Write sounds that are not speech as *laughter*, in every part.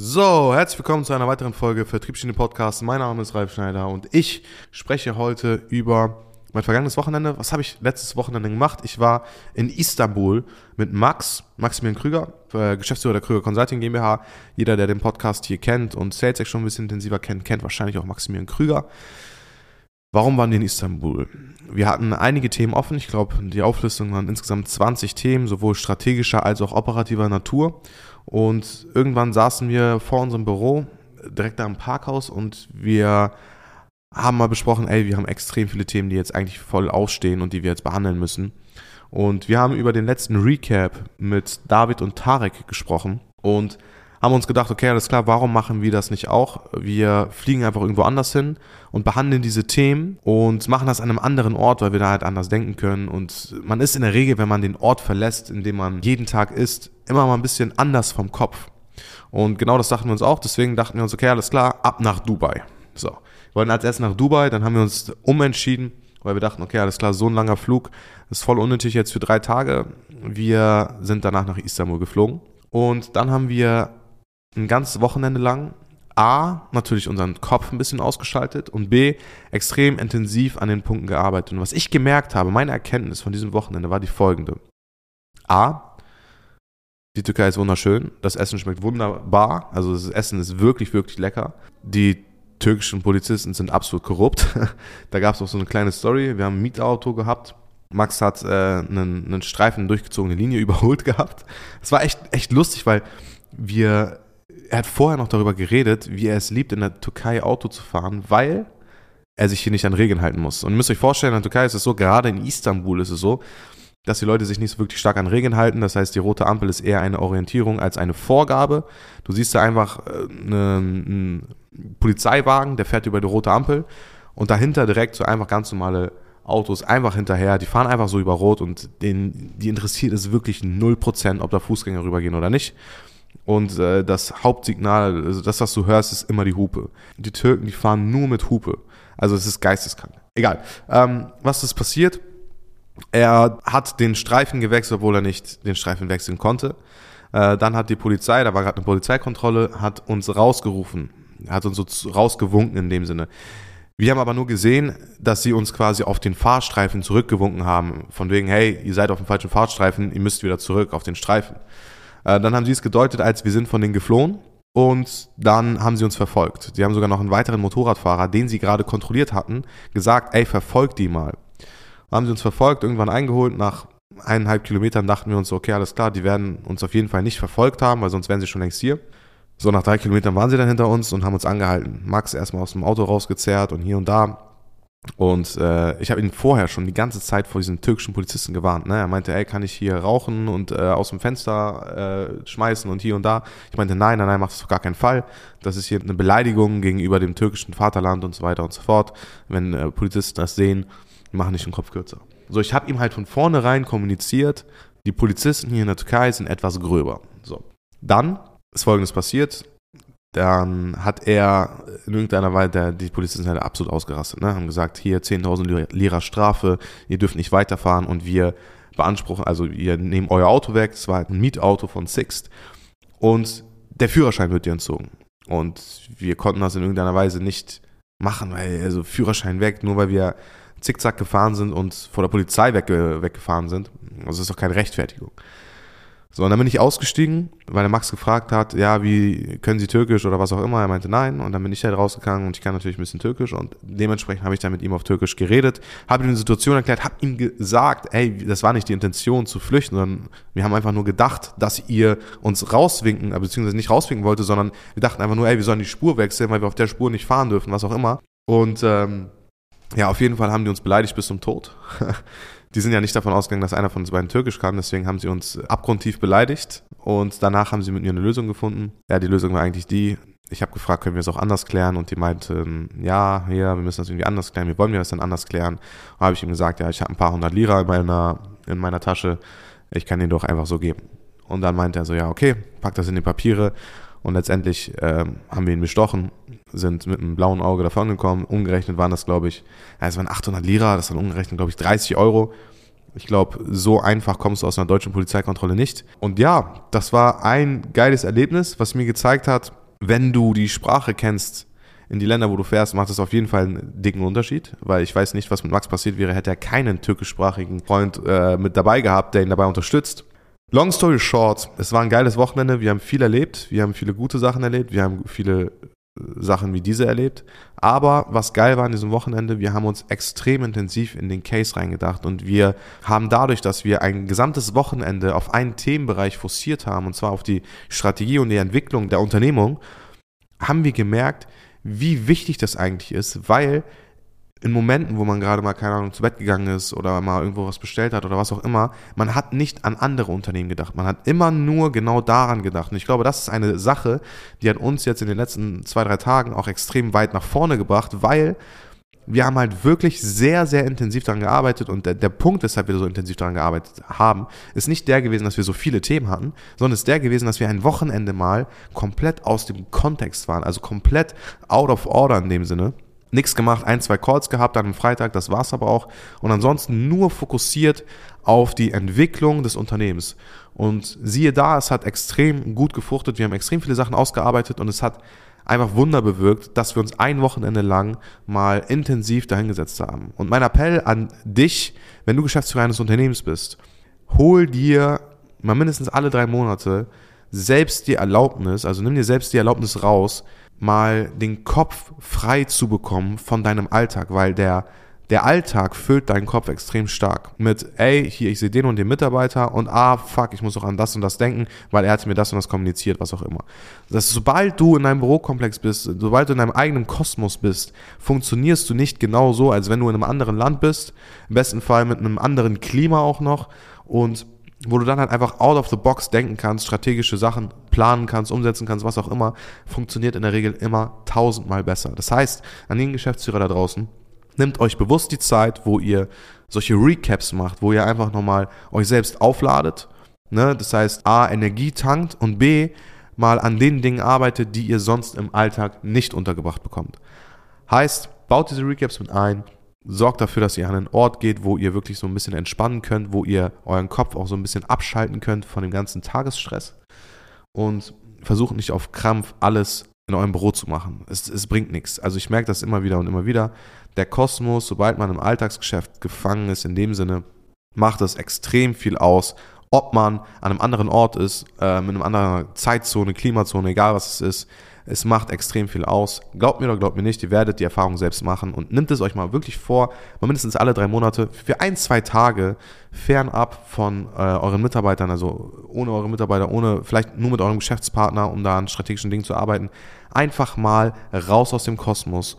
So, herzlich willkommen zu einer weiteren Folge Vertriebsschiene Podcast. Mein Name ist Ralf Schneider und ich spreche heute über mein vergangenes Wochenende. Was habe ich letztes Wochenende gemacht? Ich war in Istanbul mit Max, Maximilian Krüger, äh, Geschäftsführer der Krüger Consulting GmbH. Jeder, der den Podcast hier kennt und SalesX schon ein bisschen intensiver kennt, kennt wahrscheinlich auch Maximilian Krüger. Warum waren wir in Istanbul? Wir hatten einige Themen offen. Ich glaube, die Auflistung waren insgesamt 20 Themen, sowohl strategischer als auch operativer Natur. Und irgendwann saßen wir vor unserem Büro, direkt da im Parkhaus, und wir haben mal besprochen, ey, wir haben extrem viele Themen, die jetzt eigentlich voll ausstehen und die wir jetzt behandeln müssen. Und wir haben über den letzten Recap mit David und Tarek gesprochen und haben uns gedacht, okay, alles klar, warum machen wir das nicht auch? Wir fliegen einfach irgendwo anders hin und behandeln diese Themen und machen das an einem anderen Ort, weil wir da halt anders denken können. Und man ist in der Regel, wenn man den Ort verlässt, in dem man jeden Tag ist, immer mal ein bisschen anders vom Kopf. Und genau das dachten wir uns auch, deswegen dachten wir uns, okay, alles klar, ab nach Dubai. So. Wir wollten als erstes nach Dubai, dann haben wir uns umentschieden, weil wir dachten, okay, alles klar, so ein langer Flug ist voll unnötig jetzt für drei Tage. Wir sind danach nach Istanbul geflogen. Und dann haben wir ein ganzes Wochenende lang A, natürlich unseren Kopf ein bisschen ausgeschaltet und B, extrem intensiv an den Punkten gearbeitet. Und was ich gemerkt habe, meine Erkenntnis von diesem Wochenende war die folgende. A, die Türkei ist wunderschön, das Essen schmeckt wunderbar, also das Essen ist wirklich, wirklich lecker. Die türkischen Polizisten sind absolut korrupt. *laughs* da gab es auch so eine kleine Story, wir haben ein Mietauto gehabt. Max hat äh, einen, einen Streifen durchgezogene Linie *laughs* überholt gehabt. Es war echt, echt lustig, weil wir er hat vorher noch darüber geredet, wie er es liebt, in der Türkei Auto zu fahren, weil er sich hier nicht an Regeln halten muss. Und ihr müsst euch vorstellen, in der Türkei ist es so, gerade in Istanbul ist es so, dass die Leute sich nicht so wirklich stark an Regeln halten. Das heißt, die rote Ampel ist eher eine Orientierung als eine Vorgabe. Du siehst da einfach einen, äh, einen Polizeiwagen, der fährt über die rote Ampel und dahinter direkt so einfach ganz normale Autos einfach hinterher. Die fahren einfach so über Rot und den, die interessiert es wirklich 0%, ob da Fußgänger rübergehen oder nicht. Und äh, das Hauptsignal, also das, was du hörst, ist immer die Hupe. Die Türken, die fahren nur mit Hupe. Also es ist geisteskrank. Egal. Ähm, was ist passiert? Er hat den Streifen gewechselt, obwohl er nicht den Streifen wechseln konnte. Äh, dann hat die Polizei, da war gerade eine Polizeikontrolle, hat uns rausgerufen. Hat uns so rausgewunken in dem Sinne. Wir haben aber nur gesehen, dass sie uns quasi auf den Fahrstreifen zurückgewunken haben. Von wegen, hey, ihr seid auf dem falschen Fahrstreifen, ihr müsst wieder zurück auf den Streifen. Äh, dann haben sie es gedeutet, als wir sind von denen geflohen. Und dann haben sie uns verfolgt. Sie haben sogar noch einen weiteren Motorradfahrer, den sie gerade kontrolliert hatten, gesagt, ey, verfolgt die mal. Haben sie uns verfolgt, irgendwann eingeholt. Nach eineinhalb Kilometern dachten wir uns, okay, alles klar, die werden uns auf jeden Fall nicht verfolgt haben, weil sonst wären sie schon längst hier. So, nach drei Kilometern waren sie dann hinter uns und haben uns angehalten. Max erstmal aus dem Auto rausgezerrt und hier und da. Und äh, ich habe ihn vorher schon die ganze Zeit vor diesen türkischen Polizisten gewarnt. Ne? Er meinte, ey, kann ich hier rauchen und äh, aus dem Fenster äh, schmeißen und hier und da. Ich meinte, nein, nein, nein, mach das auf gar keinen Fall. Das ist hier eine Beleidigung gegenüber dem türkischen Vaterland und so weiter und so fort. Wenn äh, Polizisten das sehen, machen nicht den Kopf kürzer. So, ich habe ihm halt von vornherein kommuniziert, die Polizisten hier in der Türkei sind etwas gröber. So, dann ist Folgendes passiert dann hat er in irgendeiner Weise, die Polizisten sind halt absolut ausgerastet, ne? haben gesagt, hier 10.000 Lira Strafe, ihr dürft nicht weiterfahren und wir beanspruchen, also wir nehmen euer Auto weg, es war ein Mietauto von Sixt und der Führerschein wird dir entzogen. Und wir konnten das in irgendeiner Weise nicht machen, weil, also Führerschein weg, nur weil wir zickzack gefahren sind und vor der Polizei wegge weggefahren sind. Also das ist doch keine Rechtfertigung. So, und dann bin ich ausgestiegen, weil der Max gefragt hat, ja, wie können Sie Türkisch oder was auch immer. Er meinte nein. Und dann bin ich halt rausgegangen und ich kann natürlich ein bisschen Türkisch. Und dementsprechend habe ich dann mit ihm auf Türkisch geredet, habe ihm die Situation erklärt, habe ihm gesagt, ey, das war nicht die Intention zu flüchten, sondern wir haben einfach nur gedacht, dass ihr uns rauswinken, äh, beziehungsweise nicht rauswinken wollte, sondern wir dachten einfach nur, ey, wir sollen die Spur wechseln, weil wir auf der Spur nicht fahren dürfen, was auch immer. Und ähm, ja, auf jeden Fall haben die uns beleidigt bis zum Tod. *laughs* Die sind ja nicht davon ausgegangen, dass einer von uns beiden Türkisch kann, deswegen haben sie uns abgrundtief beleidigt und danach haben sie mit mir eine Lösung gefunden. Ja, die Lösung war eigentlich die, ich habe gefragt, können wir es auch anders klären? Und die meinten, ja, ja, wir müssen das irgendwie anders klären. Wie wollen wir das denn anders klären? Und habe ich ihm gesagt, ja, ich habe ein paar hundert Lira in meiner, in meiner Tasche. Ich kann den doch einfach so geben. Und dann meinte er so, ja, okay, pack das in die Papiere. Und letztendlich ähm, haben wir ihn bestochen, sind mit einem blauen Auge davongekommen. Umgerechnet waren das, glaube ich, es waren 800 Lira, das waren umgerechnet, glaube ich, 30 Euro. Ich glaube, so einfach kommst du aus einer deutschen Polizeikontrolle nicht. Und ja, das war ein geiles Erlebnis, was mir gezeigt hat, wenn du die Sprache kennst, in die Länder, wo du fährst, macht es auf jeden Fall einen dicken Unterschied, weil ich weiß nicht, was mit Max passiert wäre, hätte er keinen türkischsprachigen Freund äh, mit dabei gehabt, der ihn dabei unterstützt. Long story short, es war ein geiles Wochenende, wir haben viel erlebt, wir haben viele gute Sachen erlebt, wir haben viele äh, Sachen wie diese erlebt. Aber was geil war an diesem Wochenende, wir haben uns extrem intensiv in den Case reingedacht und wir haben dadurch, dass wir ein gesamtes Wochenende auf einen Themenbereich forciert haben, und zwar auf die Strategie und die Entwicklung der Unternehmung, haben wir gemerkt, wie wichtig das eigentlich ist, weil in Momenten, wo man gerade mal, keine Ahnung, zu Bett gegangen ist oder mal irgendwo was bestellt hat oder was auch immer, man hat nicht an andere Unternehmen gedacht. Man hat immer nur genau daran gedacht. Und ich glaube, das ist eine Sache, die hat uns jetzt in den letzten zwei, drei Tagen auch extrem weit nach vorne gebracht, weil wir haben halt wirklich sehr, sehr intensiv daran gearbeitet und der, der Punkt, weshalb wir so intensiv daran gearbeitet haben, ist nicht der gewesen, dass wir so viele Themen hatten, sondern ist der gewesen, dass wir ein Wochenende mal komplett aus dem Kontext waren, also komplett out of order in dem Sinne. Nichts gemacht, ein, zwei Calls gehabt dann am Freitag, das war's aber auch. Und ansonsten nur fokussiert auf die Entwicklung des Unternehmens. Und siehe da, es hat extrem gut gefruchtet, wir haben extrem viele Sachen ausgearbeitet und es hat einfach Wunder bewirkt, dass wir uns ein Wochenende lang mal intensiv dahingesetzt haben. Und mein Appell an dich, wenn du Geschäftsführer eines Unternehmens bist, hol dir mal mindestens alle drei Monate selbst die Erlaubnis, also nimm dir selbst die Erlaubnis raus, mal den Kopf frei zu bekommen von deinem Alltag, weil der der Alltag füllt deinen Kopf extrem stark mit, ey, hier, ich sehe den und den Mitarbeiter und ah, fuck, ich muss auch an das und das denken, weil er hat mir das und das kommuniziert, was auch immer. Das sobald du in deinem Bürokomplex bist, sobald du in deinem eigenen Kosmos bist, funktionierst du nicht genau so, als wenn du in einem anderen Land bist, im besten Fall mit einem anderen Klima auch noch und wo du dann halt einfach out of the box denken kannst, strategische Sachen planen kannst, umsetzen kannst, was auch immer, funktioniert in der Regel immer tausendmal besser. Das heißt, an den Geschäftsführer da draußen, Nehmt euch bewusst die Zeit, wo ihr solche Recaps macht, wo ihr einfach nochmal euch selbst aufladet. Ne? Das heißt, A, Energie tankt und B, mal an den Dingen arbeitet, die ihr sonst im Alltag nicht untergebracht bekommt. Heißt, baut diese Recaps mit ein, sorgt dafür, dass ihr an einen Ort geht, wo ihr wirklich so ein bisschen entspannen könnt, wo ihr euren Kopf auch so ein bisschen abschalten könnt von dem ganzen Tagesstress und versucht nicht auf Krampf alles in eurem Büro zu machen. Es, es bringt nichts. Also ich merke das immer wieder und immer wieder. Der Kosmos, sobald man im Alltagsgeschäft gefangen ist, in dem Sinne, macht es extrem viel aus, ob man an einem anderen Ort ist, äh, mit einer anderen Zeitzone, Klimazone, egal was es ist. Es macht extrem viel aus. Glaubt mir oder glaubt mir nicht, ihr werdet die Erfahrung selbst machen und nimmt es euch mal wirklich vor, mal mindestens alle drei Monate für ein, zwei Tage fernab von äh, euren Mitarbeitern, also ohne eure Mitarbeiter, ohne vielleicht nur mit eurem Geschäftspartner, um da an strategischen Dingen zu arbeiten, einfach mal raus aus dem Kosmos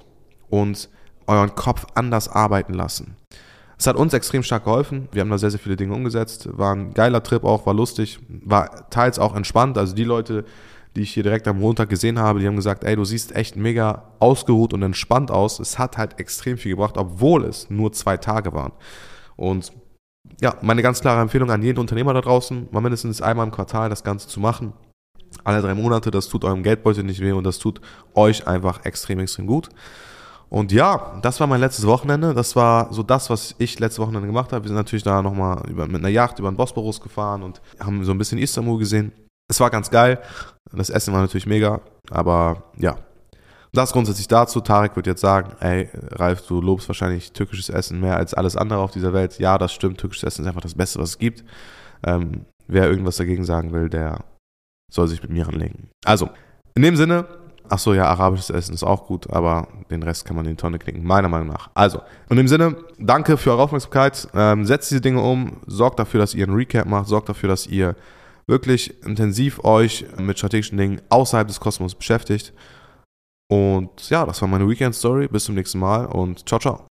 und euren Kopf anders arbeiten lassen. Es hat uns extrem stark geholfen. Wir haben da sehr, sehr viele Dinge umgesetzt. War ein geiler Trip auch, war lustig, war teils auch entspannt. Also die Leute, die ich hier direkt am Montag gesehen habe, die haben gesagt, ey, du siehst echt mega ausgeruht und entspannt aus. Es hat halt extrem viel gebracht, obwohl es nur zwei Tage waren. Und ja, meine ganz klare Empfehlung an jeden Unternehmer da draußen, mal mindestens einmal im Quartal das Ganze zu machen. Alle drei Monate, das tut eurem Geldbeutel nicht weh und das tut euch einfach extrem, extrem gut. Und ja, das war mein letztes Wochenende. Das war so das, was ich letztes Wochenende gemacht habe. Wir sind natürlich da nochmal mit einer Yacht über den Bosporus gefahren und haben so ein bisschen Istanbul gesehen. Es war ganz geil. Das Essen war natürlich mega. Aber ja, das grundsätzlich dazu. Tarek wird jetzt sagen, ey, Ralf, du lobst wahrscheinlich türkisches Essen mehr als alles andere auf dieser Welt. Ja, das stimmt. Türkisches Essen ist einfach das Beste, was es gibt. Ähm, wer irgendwas dagegen sagen will, der soll sich mit mir anlegen. Also, in dem Sinne, Ach so, ja, arabisches Essen ist auch gut, aber den Rest kann man in die Tonne knicken, meiner Meinung nach. Also, in dem Sinne, danke für eure Aufmerksamkeit. Ähm, setzt diese Dinge um, sorgt dafür, dass ihr einen Recap macht, sorgt dafür, dass ihr wirklich intensiv euch mit strategischen Dingen außerhalb des Kosmos beschäftigt. Und ja, das war meine Weekend-Story. Bis zum nächsten Mal und ciao, ciao.